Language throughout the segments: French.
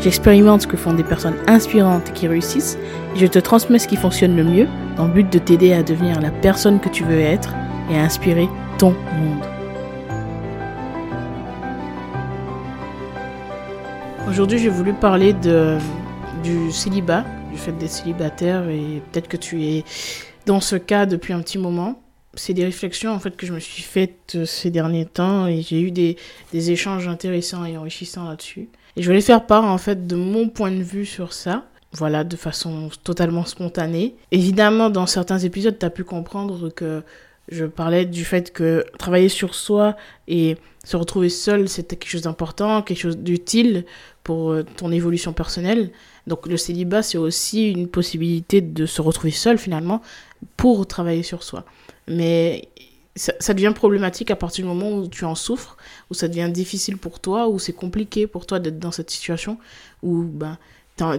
j'expérimente ce que font des personnes inspirantes qui réussissent et je te transmets ce qui fonctionne le mieux dans le but de t'aider à devenir la personne que tu veux être et à inspirer ton monde. Aujourd'hui, j'ai voulu parler de, du célibat, du fait d'être célibataire et peut-être que tu es dans ce cas depuis un petit moment. C'est des réflexions en fait que je me suis faites euh, ces derniers temps et j'ai eu des, des échanges intéressants et enrichissants là-dessus. Et je voulais faire part en fait de mon point de vue sur ça. Voilà, de façon totalement spontanée. Évidemment, dans certains épisodes, tu as pu comprendre que je parlais du fait que travailler sur soi et se retrouver seul, c'était quelque chose d'important, quelque chose d'utile pour euh, ton évolution personnelle. Donc le célibat, c'est aussi une possibilité de se retrouver seul finalement pour travailler sur soi. Mais ça, devient problématique à partir du moment où tu en souffres, où ça devient difficile pour toi, où c'est compliqué pour toi d'être dans cette situation, où ben,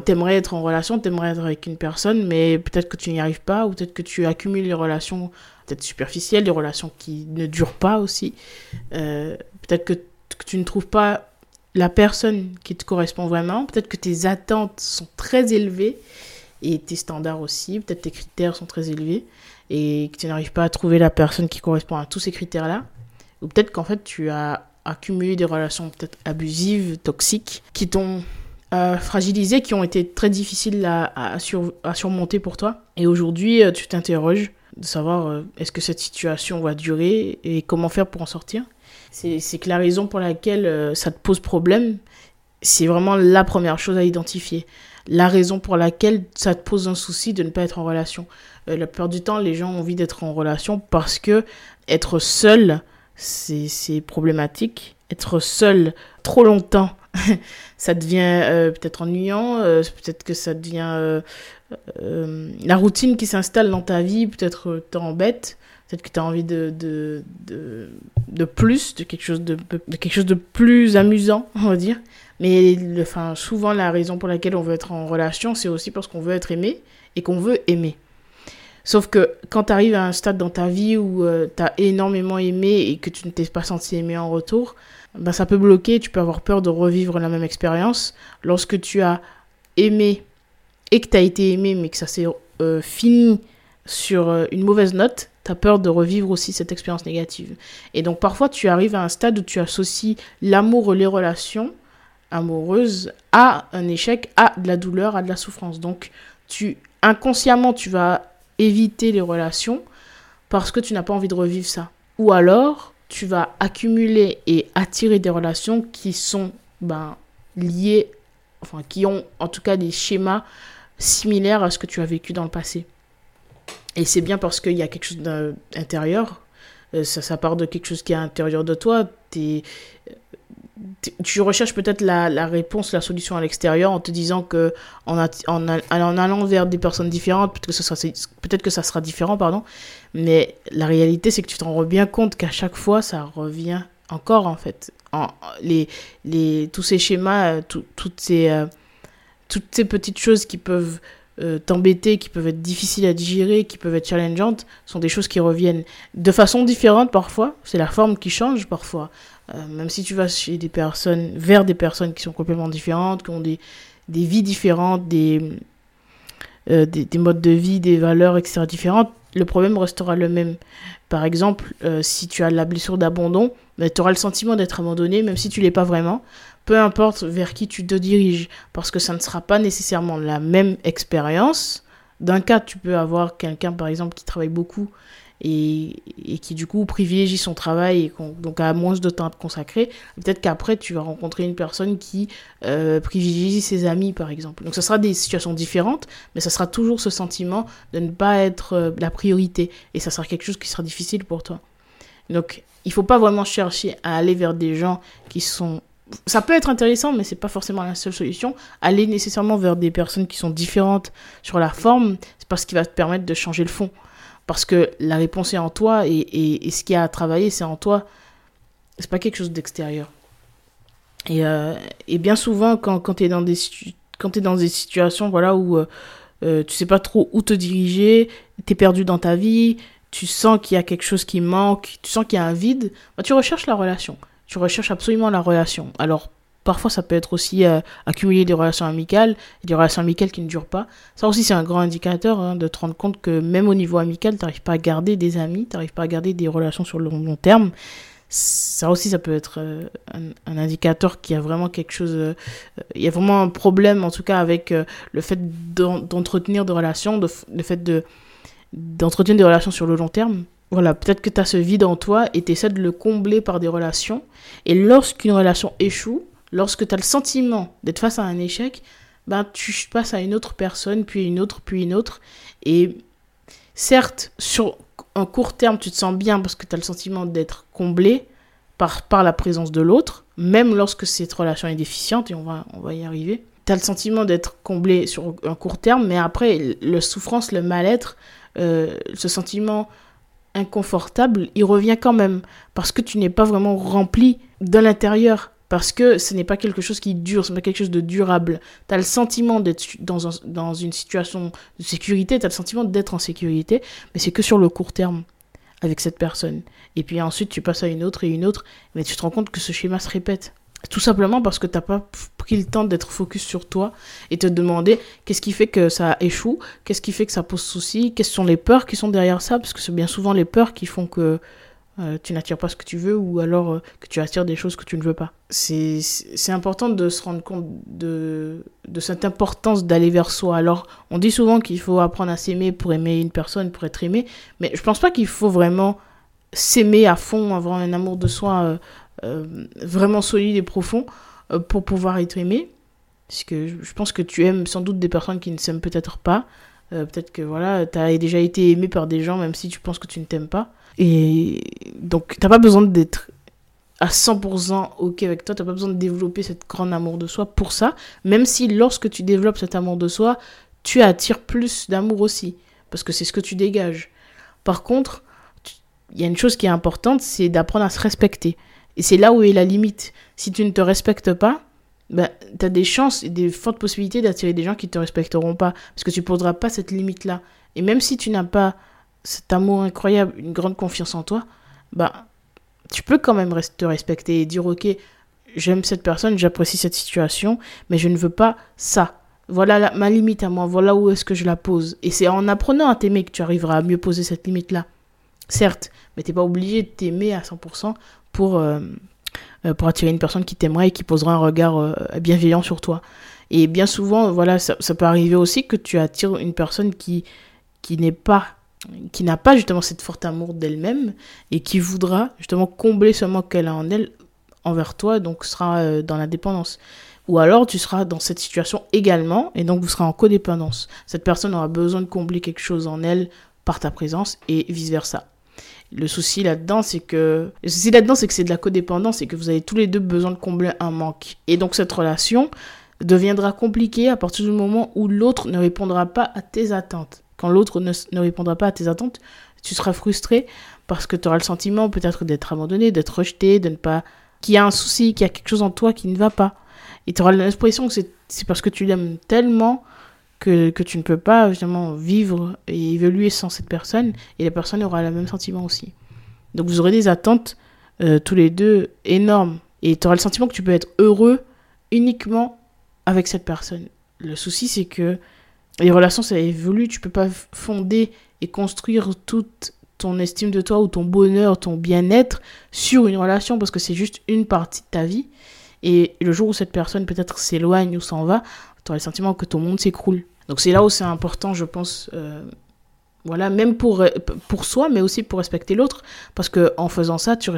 t'aimerais être en relation, t'aimerais être avec une personne, mais peut-être que tu n'y arrives pas, ou peut-être que tu accumules les relations peut-être superficielles, des relations qui ne durent pas aussi. Euh, peut-être que, que, tu ne trouves pas la personne qui te correspond vraiment. Peut-être que tes attentes sont très élevées et tes standards aussi. Peut-être tes critères sont très élevés et que tu n'arrives pas à trouver la personne qui correspond à tous ces critères-là. Ou peut-être qu'en fait tu as accumulé des relations peut-être abusives, toxiques, qui t'ont euh, fragilisé, qui ont été très difficiles à, à, sur, à surmonter pour toi. Et aujourd'hui, euh, tu t'interroges de savoir euh, est-ce que cette situation va durer et comment faire pour en sortir? C'est que la raison pour laquelle ça te pose problème, c'est vraiment la première chose à identifier. La raison pour laquelle ça te pose un souci de ne pas être en relation. Euh, la plupart du temps, les gens ont envie d'être en relation parce que être seul, c'est problématique. Être seul trop longtemps, ça devient euh, peut-être ennuyant, euh, peut-être que ça devient euh, euh la routine qui s'installe dans ta vie, peut-être t'embête. Peut-être que tu as envie de, de, de, de, plus, de quelque, chose de, quelque chose de plus amusant, on va dire. Mais le, souvent, la raison pour laquelle on veut être en relation, c'est aussi parce qu'on veut être aimé et qu'on veut aimer. Sauf que quand tu arrives à un stade dans ta vie où euh, tu as énormément aimé et que tu ne t'es pas senti aimé en retour, ben ça peut bloquer, tu peux avoir peur de revivre la même expérience. Lorsque tu as aimé et que tu as été aimé mais que ça s'est euh, fini sur euh, une mauvaise note, tu as peur de revivre aussi cette expérience négative. Et donc parfois tu arrives à un stade où tu associes l'amour, les relations amoureuses à un échec, à de la douleur, à de la souffrance. Donc tu inconsciemment tu vas éviter les relations parce que tu n'as pas envie de revivre ça. Ou alors tu vas accumuler et attirer des relations qui sont ben, liées, enfin qui ont en tout cas des schémas similaires à ce que tu as vécu dans le passé. Et c'est bien parce qu'il y a quelque chose d'intérieur, euh, ça, part de quelque chose qui est à l'intérieur de toi. Es, tu recherches peut-être la, réponse, la solution à l'extérieur en te disant que en, en, allant vers des personnes différentes, peut-être que, ce sera, peut-être que ça sera différent, pardon. Mais la réalité, c'est que tu t'en rends bien compte qu'à chaque fois, ça revient encore, en fait. En, les, les, tous ces schémas, euh, tout, toutes, ces, euh, toutes ces petites choses qui peuvent euh, t'embêter, qui peuvent être difficiles à digérer, qui peuvent être challengeantes, sont des choses qui reviennent de façon différente parfois. C'est la forme qui change parfois. Euh, même si tu vas chez des personnes, vers des personnes qui sont complètement différentes, qui ont des, des vies différentes, des, euh, des, des, modes de vie, des valeurs, etc. différentes, le problème restera le même. Par exemple, si tu as la blessure d'abandon, ben, tu auras le sentiment d'être abandonné, même si tu l'es pas vraiment peu importe vers qui tu te diriges, parce que ça ne sera pas nécessairement la même expérience. D'un cas, tu peux avoir quelqu'un, par exemple, qui travaille beaucoup et, qui, du coup, privilégie son travail et donc a moins de temps à consacrer. Peut-être qu'après, tu vas rencontrer une personne qui euh, privilégie ses amis, par exemple. Donc, ce sera des situations différentes, mais ça sera toujours ce sentiment de ne pas être euh, la priorité. Et ça sera quelque chose qui sera difficile pour toi. Donc, il faut pas vraiment chercher à aller vers des gens qui sont ça peut être intéressant, mais c'est pas forcément la seule solution. Aller nécessairement vers des personnes qui sont différentes sur la forme, c'est pas ce qui va te permettre de changer le fond. Parce que la réponse est en toi et, et, ce qu'il y a à travailler, c'est en toi. C'est pas quelque chose d'extérieur. Et, euh, et, bien souvent, quand, quand tu es, dans des, quand es dans des situations voilà, où euh, euh, tu sais pas trop où te diriger, tu es perdu dans ta vie, tu sens qu'il y a quelque chose qui manque, tu sens qu'il y a un vide, bah, tu recherches la relation tu recherches absolument la relation. Alors, parfois, ça peut être aussi euh, accumuler des relations amicales, des relations amicales qui ne durent pas. Ça aussi, c'est un grand indicateur hein, de te rendre compte que même au niveau amical, tu n'arrives pas à garder des amis, tu n'arrives pas à garder des relations sur le long, terme. Ça aussi, ça peut être euh, un, indicateur qu'il y a vraiment quelque chose, euh, il y a vraiment un problème, en tout cas, avec le fait d'entretenir des relations, le fait de d'entretenir des relations sur le long terme voilà, peut-être que tu as ce vide en toi et tu essaies de le combler par des relations. Et lorsqu'une relation échoue, lorsque tu as le sentiment d'être face à un échec, ben, tu passes à une autre personne, puis une autre, puis une autre. Et certes, sur un court terme, tu te sens bien parce que tu as le sentiment d'être comblé par, par la présence de l'autre, même lorsque cette relation est déficiente, et on va, on va y arriver. Tu as le sentiment d'être comblé sur un court terme, mais après, le souffrance, le mal-être, euh, ce sentiment inconfortable, il revient quand même parce que tu n'es pas vraiment rempli de l'intérieur. Parce que ce n'est pas quelque chose qui dure, ce n'est pas quelque chose de durable. Tu as le sentiment d'être dans, une situation de sécurité, tu as le sentiment d'être en sécurité, mais c'est que sur le court terme avec cette personne. Et puis ensuite, tu passes à une autre et une autre, mais tu te rends compte que ce schéma se répète. Tout simplement parce que tu n'as pas pris le temps d'être focus sur toi et te demander qu'est-ce qui fait que ça échoue, qu'est-ce qui fait que ça pose souci, quelles sont les peurs qui sont derrière ça, parce que c'est bien souvent les peurs qui font que euh, tu n'attires pas ce que tu veux ou alors euh, que tu attires des choses que tu ne veux pas. C'est important de se rendre compte de, de cette importance d'aller vers soi. Alors, on dit souvent qu'il faut apprendre à s'aimer pour aimer une personne, pour être aimé, mais je pense pas qu'il faut vraiment s'aimer à fond, avoir un amour de soi. Euh, vraiment solide et profond euh, pour pouvoir être aimé. Parce que je pense que tu aimes sans doute des personnes qui ne s'aiment peut-être pas. Euh, peut-être que voilà, tu as déjà été aimé par des gens même si tu penses que tu ne t'aimes pas. Et donc, t'as pas besoin d'être à 100% ok avec toi, t'as pas besoin de développer cet grand amour de soi pour ça, même si lorsque tu développes cet amour de soi, tu attires plus d'amour aussi, parce que c'est ce que tu dégages. Par contre, il y a une chose qui est importante, c'est d'apprendre à se respecter. Et c'est là où est la limite. Si tu ne te respectes pas, ben, tu as des chances et des fortes possibilités d'attirer des gens qui ne te respecteront pas. Parce que tu ne poseras pas cette limite-là. Et même si tu n'as pas cet amour incroyable, une grande confiance en toi, ben, tu peux quand même te respecter et dire, ok, j'aime cette personne, j'apprécie cette situation, mais je ne veux pas ça. Voilà ma limite à moi, voilà où est-ce que je la pose. Et c'est en apprenant à t'aimer que tu arriveras à mieux poser cette limite-là. Certes, mais tu n'es pas obligé de t'aimer à 100% pour, euh, euh, pour attirer une personne qui t'aimerait et qui posera un regard euh, bienveillant sur toi. Et bien souvent, voilà, ça, peut arriver aussi que tu attires une personne qui, qui n'est pas qui n'a pas justement cette forte amour d'elle-même et qui voudra justement combler ce manque qu'elle a en elle envers toi, donc sera dans la dépendance. Ou alors tu seras dans cette situation également et donc vous serez en codépendance. Cette personne aura besoin de combler quelque chose en elle par ta présence et vice-versa. Le souci là-dedans, c'est que le souci là-dedans, c'est que c'est de la codépendance et que vous avez tous les deux besoin de combler un manque. Et donc cette relation deviendra compliquée à partir du moment où l'autre ne répondra pas à tes attentes. Quand l'autre ne, répondra pas à tes attentes, tu seras frustré parce que tu auras le sentiment peut-être d'être abandonné, d'être rejeté, de ne pas qu'il y a un souci, qu'il y a quelque chose en toi qui ne va pas. Et tu auras l'impression que c'est parce que tu l'aimes tellement que, que, tu ne peux pas vivre et évoluer sans cette personne et la personne aura le même sentiment aussi. Donc vous aurez des attentes euh, tous les deux énormes et tu auras le sentiment que tu peux être heureux uniquement avec cette personne. Le souci c'est que les relations ça évolue, tu peux pas fonder et construire toute ton estime de toi ou ton bonheur, ton bien-être sur une relation parce que c'est juste une partie de ta vie. Et le jour où cette personne peut-être s'éloigne ou s'en va, tu auras le sentiment que ton monde s'écroule. Donc c'est là où c'est important, je pense, euh, voilà, même pour, pour soi, mais aussi pour respecter l'autre, parce que en faisant ça, tu,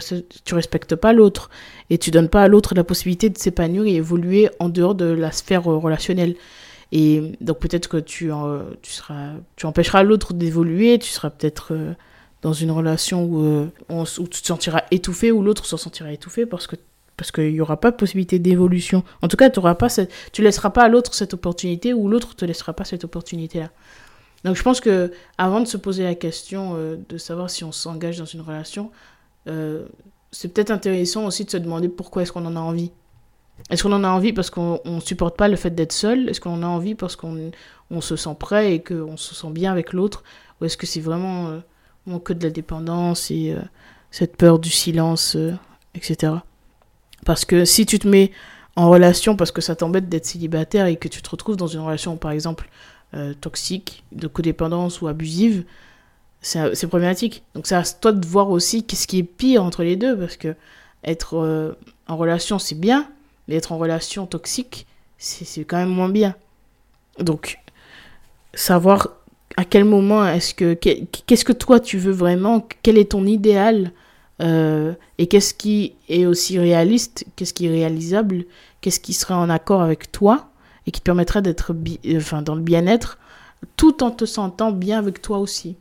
tu respectes pas l'autre et tu donnes pas à l'autre la possibilité de s'épanouir et évoluer en dehors de la sphère euh, relationnelle. Et donc peut-être que tu, tu, seras, tu empêcheras l'autre d'évoluer, tu seras peut-être euh, dans une relation où, où tu te sentiras étouffé, ou l'autre se sentira étouffé parce que Parce qu'il n'y aura pas de possibilité d'évolution. En tout cas, auras pas cette... tu laisseras pas à l'autre cette opportunité ou l'autre te laissera pas cette opportunité-là. Donc je pense que avant de se poser la question euh, de savoir si on s'engage dans une relation, euh, c'est peut-être intéressant aussi de se demander pourquoi est-ce qu'on en a envie. Est-ce qu'on en a envie parce qu'on ne supporte pas le fait d'être seul? Est-ce qu'on en a envie parce qu'on on se sent prêt et qu'on se sent bien avec l'autre? Ou est-ce que c'est vraiment euh, que de la dépendance et euh, cette peur du silence, etc. Parce que si tu te mets en relation parce que ça t'embête d'être célibataire et que tu te retrouves dans une relation, par exemple, euh, toxique, de codépendance ou abusive, c'est problématique. Donc c'est à toi de voir aussi qu'est-ce qui est pire entre les deux, parce que être en relation, c'est bien, mais être en relation toxique, c'est quand même moins bien. Donc, savoir à quel moment est-ce que qu'est-ce que toi tu veux vraiment? Quel est ton idéal euh, et qu'est-ce qui est aussi réaliste qu'est-ce qui est réalisable qu'est-ce qui serait en accord avec toi et qui te permettrait d'être enfin dans le bien-être tout en te sentant bien avec toi aussi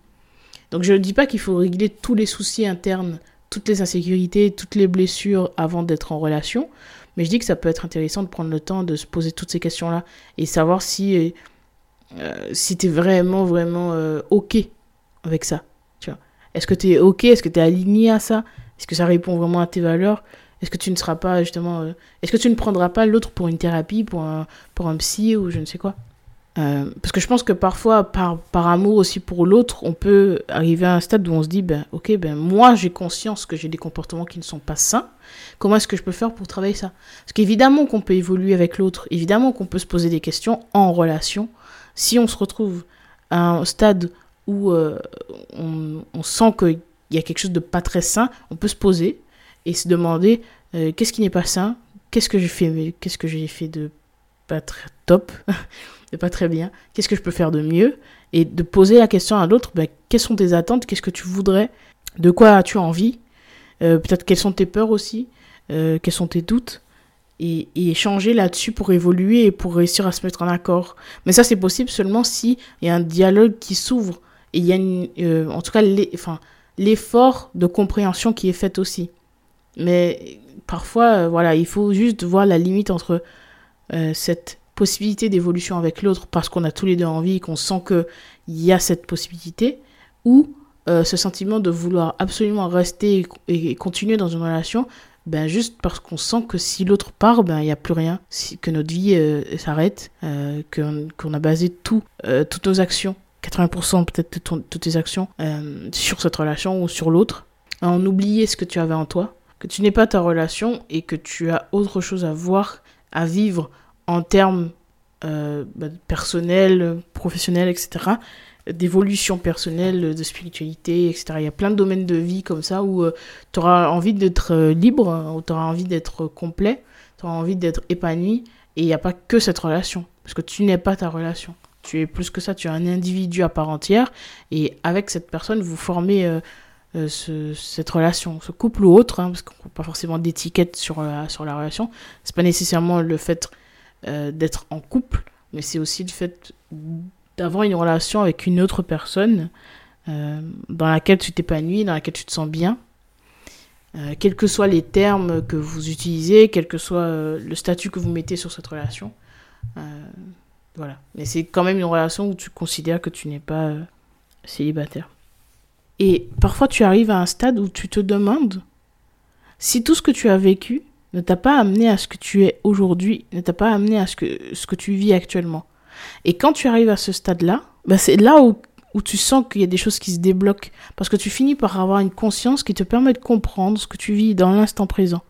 donc je ne dis pas qu'il faut régler tous les soucis internes toutes les insécurités toutes les blessures avant d'être en relation mais je dis que ça peut être intéressant de prendre le temps de se poser toutes ces questions là et savoir si euh, si tu es vraiment, vraiment euh, OK avec ça. Est-ce que tu es OK? Est-ce que tu es aligné à ça? Est-ce que ça répond vraiment à tes valeurs? Est-ce que tu ne seras pas justement. Euh, est-ce que tu ne prendras pas l'autre pour une thérapie, pour un, pour un psy ou je ne sais quoi? Parce que je pense que parfois, par, par amour aussi pour l'autre, on peut arriver à un stade où on se dit, ben, ok, ben, moi j'ai conscience que j'ai des comportements qui ne sont pas sains. Comment est-ce que je peux faire pour travailler ça? Parce qu'évidemment qu'on peut évoluer avec l'autre, évidemment qu'on peut se poser des questions en relation, si on se retrouve à un stade où euh, on, sent qu'il y a quelque chose de pas très sain, on peut se poser et se demander euh, qu'est-ce qui n'est pas sain, qu'est-ce que j'ai fait, qu'est-ce que j'ai fait de pas très top, de pas très bien, qu'est-ce que je peux faire de mieux, et de poser la question à l'autre, ben, quelles sont tes attentes, qu'est-ce que tu voudrais, de quoi as-tu envie, euh, peut-être quelles sont tes peurs aussi, quels sont tes doutes, et, échanger là-dessus pour évoluer et pour réussir à se mettre en accord. Mais ça, c'est possible seulement si il y a un dialogue qui s'ouvre et il y a une, euh, en tout cas l'effort de compréhension qui est fait aussi. Mais parfois, euh, voilà, il faut juste voir la limite entre euh, cette possibilité d'évolution avec l'autre parce qu'on a tous les deux envie et qu'on sent qu'il y a cette possibilité ou ce sentiment de vouloir absolument rester et continuer dans une relation ben juste parce qu'on sent que si l'autre part, ben il n'y a plus rien, si, que notre vie s'arrête, euh, qu'on a basé tout, toutes nos actions, 80% peut-être de tes actions sur cette relation ou sur l'autre, en oublier ce que tu avais en toi, que tu n'es pas ta relation et que tu as autre chose à voir, à vivre en termes ben, personnels, professionnels, etc d'évolution personnelle, de spiritualité, etc. Il y a plein de domaines de vie comme ça où euh, tu auras envie d'être euh, libre, hein, où tu auras envie d'être complet, tu auras envie d'être épanoui. Et il n'y a pas que cette relation, parce que tu n'es pas ta relation. Tu es plus que ça, tu es un individu à part entière. Et avec cette personne, vous formez euh, cette relation, ce couple ou autre, hein, parce qu'on n'a pas forcément d'étiquette sur, sur la relation. Pas nécessairement le fait d'être en couple, mais c'est aussi le fait d'avoir une relation avec une autre personne euh, dans laquelle tu t'épanouis, dans laquelle tu te sens bien. Euh, quels que soient les termes que vous utilisez, quel que soit euh, le statut que vous mettez sur cette relation. Voilà. Mais c'est quand même une relation où tu considères que tu n'es pas célibataire. Et parfois tu arrives à un stade où tu te demandes si tout ce que tu as vécu ne t'a pas amené à ce que tu es aujourd'hui, ne t'a pas amené à ce que, ce que tu vis actuellement. Et quand tu arrives à ce stade-là, bah c'est là où, où tu sens qu'il y a des choses qui se débloquent. Parce que tu finis par avoir une conscience qui te permet de comprendre ce que tu vis dans l'instant présent.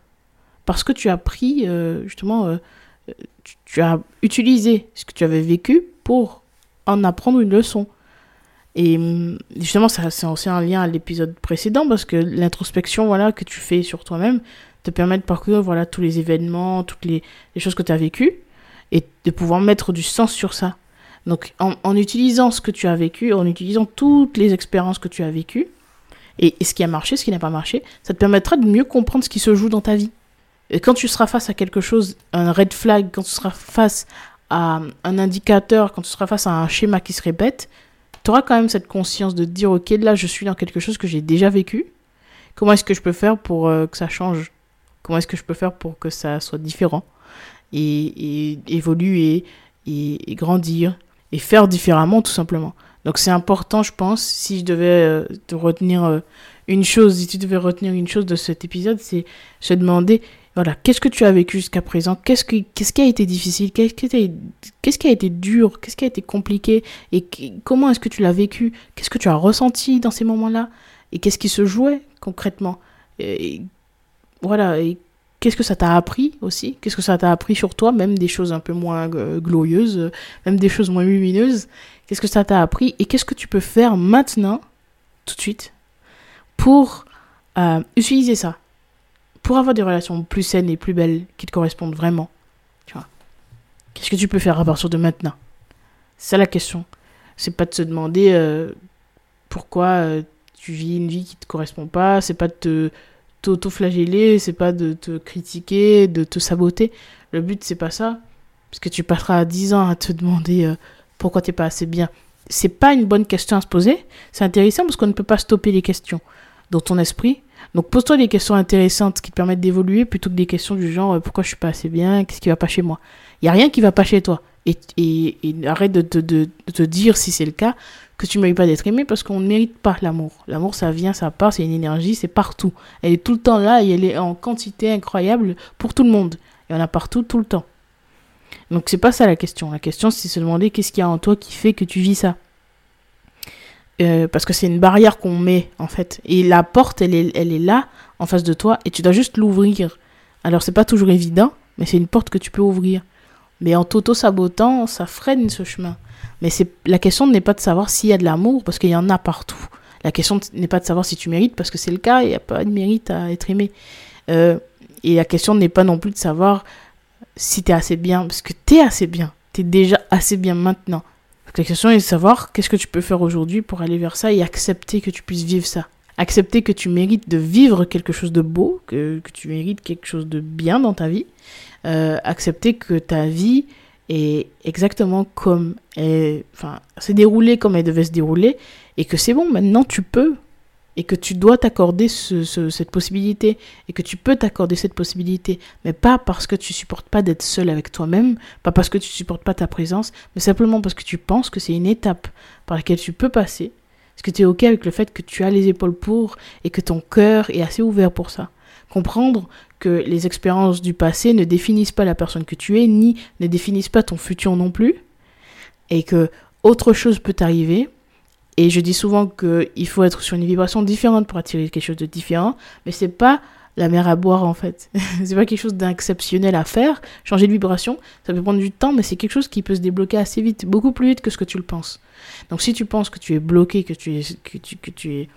Parce que tu as pris, euh, justement, euh, tu, as utilisé ce que tu avais vécu pour en apprendre une leçon. Et hum, justement, c'est aussi un lien à l'épisode précédent parce que l'introspection voilà, que tu fais sur toi-même te permet de parcourir voilà, tous les événements, toutes les, les choses que tu as vécues et de pouvoir mettre du sens sur ça. Donc en, utilisant ce que tu as vécu, en utilisant toutes les expériences que tu as vécues, et, ce qui a marché, ce qui n'a pas marché, ça te permettra de mieux comprendre ce qui se joue dans ta vie. Et quand tu seras face à quelque chose, un red flag, quand tu seras face à un indicateur, quand tu seras face à un schéma qui se répète, tu auras quand même cette conscience de dire, ok, là je suis dans quelque chose que j'ai déjà vécu, comment est-ce que je peux faire pour euh, que ça change? Comment est-ce que je peux faire pour que ça soit différent et, et évoluer et, et, grandir et faire différemment tout simplement? Donc c'est important, je pense, si je devais euh, te retenir euh, une chose, si tu devais retenir une chose de cet épisode, c'est se demander, voilà, qu'est-ce que tu as vécu jusqu'à présent? Qu'est-ce qui, qu'est-ce qui a été difficile? Qu'est-ce qui, qu'est-ce qui a été dur? Qu'est-ce qui a été compliqué? Et comment est-ce que tu l'as vécu? Qu'est-ce que tu as ressenti dans ces moments-là? Et qu'est-ce qui se jouait concrètement? Et, Voilà, qu'est-ce que ça t'a appris aussi? Qu'est-ce que ça t'a appris sur toi? Même des choses un peu moins euh, glorieuses, même des choses moins lumineuses. Qu'est-ce que ça t'a appris? Et qu'est-ce que tu peux faire maintenant, tout de suite, pour euh, utiliser ça? Pour avoir des relations plus saines et plus belles qui te correspondent vraiment. Tu vois Qu'est-ce que tu peux faire à partir de maintenant? C'est la question. C'est pas de se demander euh, pourquoi tu vis une vie qui te correspond pas. C'est pas de te t'auto-flageller, c'est pas de te critiquer, de te saboter. Le but, c'est pas ça. Parce que tu passeras 10 ans à te demander euh, pourquoi t'es pas assez bien. C'est pas une bonne question à se poser. C'est intéressant parce qu'on ne peut pas stopper les questions dans ton esprit. Donc pose-toi des questions intéressantes qui te permettent d'évoluer plutôt que des questions du genre euh, pourquoi je suis pas assez bien, qu'est-ce qui va pas chez moi? Il y a rien qui va pas chez toi. Et, arrête de te dire si c'est le cas que tu ne mérites pas d'être aimé parce qu'on ne mérite pas l'amour. L'amour, ça vient, ça part, c'est une énergie, c'est partout. Elle est tout le temps là et elle est en quantité incroyable pour tout le monde. Il y en a partout, tout le temps. Donc c'est pas ça la question. La question, c'est se demander qu'est-ce qu'il y a en toi qui fait que tu vis ça. Euh, parce que c'est une barrière qu'on met en fait. Et la porte, elle est, elle est là, en face de toi, et tu dois juste l'ouvrir. Alors c'est pas toujours évident, mais c'est une porte que tu peux ouvrir. Mais en t'auto-sabotant, ça freine ce chemin. Mais c'est la question n'est pas de savoir s'il y a de l'amour, parce qu'il y en a partout. La question n'est pas de savoir si tu mérites, parce que c'est le cas, il n'y a pas de mérite à être aimé. Euh, et la question n'est pas non plus de savoir si tu es assez bien, parce que tu es assez bien. Tu es déjà assez bien maintenant. La question est de savoir qu'est-ce que tu peux faire aujourd'hui pour aller vers ça et accepter que tu puisses vivre ça. Accepter que tu mérites de vivre quelque chose de beau, que, que tu mérites quelque chose de bien dans ta vie. Euh, accepter que ta vie et exactement comme elle, enfin, s'est déroulée comme elle devait se dérouler, et que c'est bon, maintenant tu peux, et que tu dois t'accorder ce, cette possibilité, et que tu peux t'accorder cette possibilité, mais pas parce que tu supportes pas d'être seul avec toi-même, pas parce que tu supportes pas ta présence, mais simplement parce que tu penses que c'est une étape par laquelle tu peux passer, est-ce que tu es ok avec le fait que tu as les épaules pour, et que ton cœur est assez ouvert pour ça comprendre que les expériences du passé ne définissent pas la personne que tu es, ni ne définissent pas ton futur non plus, et que autre chose peut arriver. Et je dis souvent qu'il faut être sur une vibration différente pour attirer quelque chose de différent, mais c'est pas la mer à boire en fait. c'est pas quelque chose d'exceptionnel à faire. Changer de vibration, ça peut prendre du temps, mais c'est quelque chose qui peut se débloquer assez vite, beaucoup plus vite que ce que tu le penses. Donc si tu penses que tu es bloqué, que tu es, que tu, que tu es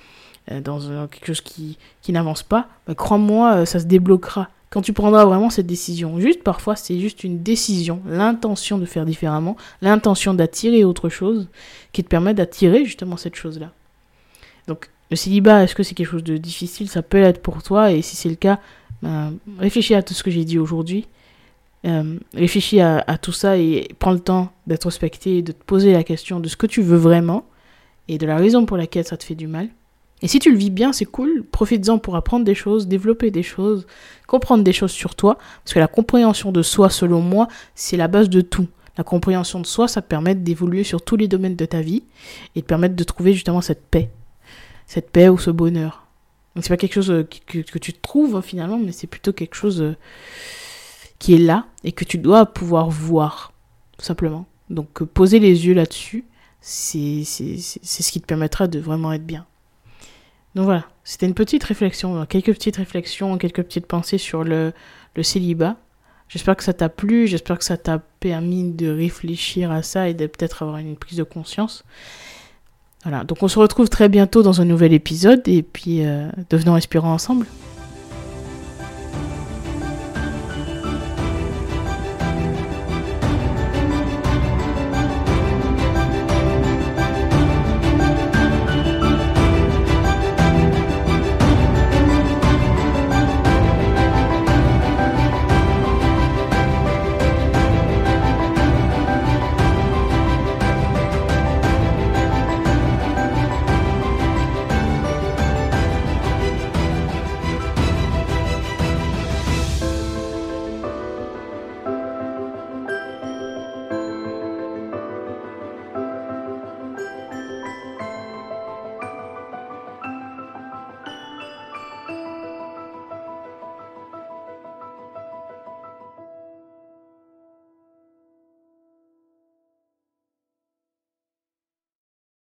euh, dans quelque chose qui, qui n'avance pas, bah, crois-moi, euh, ça se débloquera. Quand tu prendras vraiment cette décision, juste parfois c'est juste une décision, l'intention de faire différemment, l'intention d'attirer autre chose qui te permet d'attirer justement cette chose-là. Donc le célibat, est-ce que c'est quelque chose de difficile? Ça peut l'être pour toi et si c'est le cas, bah, réfléchis à tout ce que j'ai dit aujourd'hui. Euh, réfléchis à, à, tout ça et prends le temps d'introspecter et de te poser la question de ce que tu veux vraiment et de la raison pour laquelle ça te fait du mal. Et si tu le vis bien, c'est cool, profites-en pour apprendre des choses, développer des choses, comprendre des choses sur toi, parce que la compréhension de soi, selon moi, c'est la base de tout. La compréhension de soi, ça permet d'évoluer sur tous les domaines de ta vie et de permettre de trouver justement cette paix, cette paix ou ce bonheur. Donc c'est pas quelque chose euh, que, que, tu trouves finalement, mais c'est plutôt quelque chose euh, qui est là et que tu dois pouvoir voir, tout simplement. Donc euh, poser les yeux là-dessus, c'est ce qui te permettra de vraiment être bien. Donc voilà, c'était une petite réflexion, quelques petites réflexions, quelques petites pensées sur le, célibat. J'espère que ça t'a plu, j'espère que ça t'a permis de réfléchir à ça et de peut-être avoir une prise de conscience. Voilà, donc on se retrouve très bientôt dans un nouvel épisode et puis euh, devenons inspirants ensemble.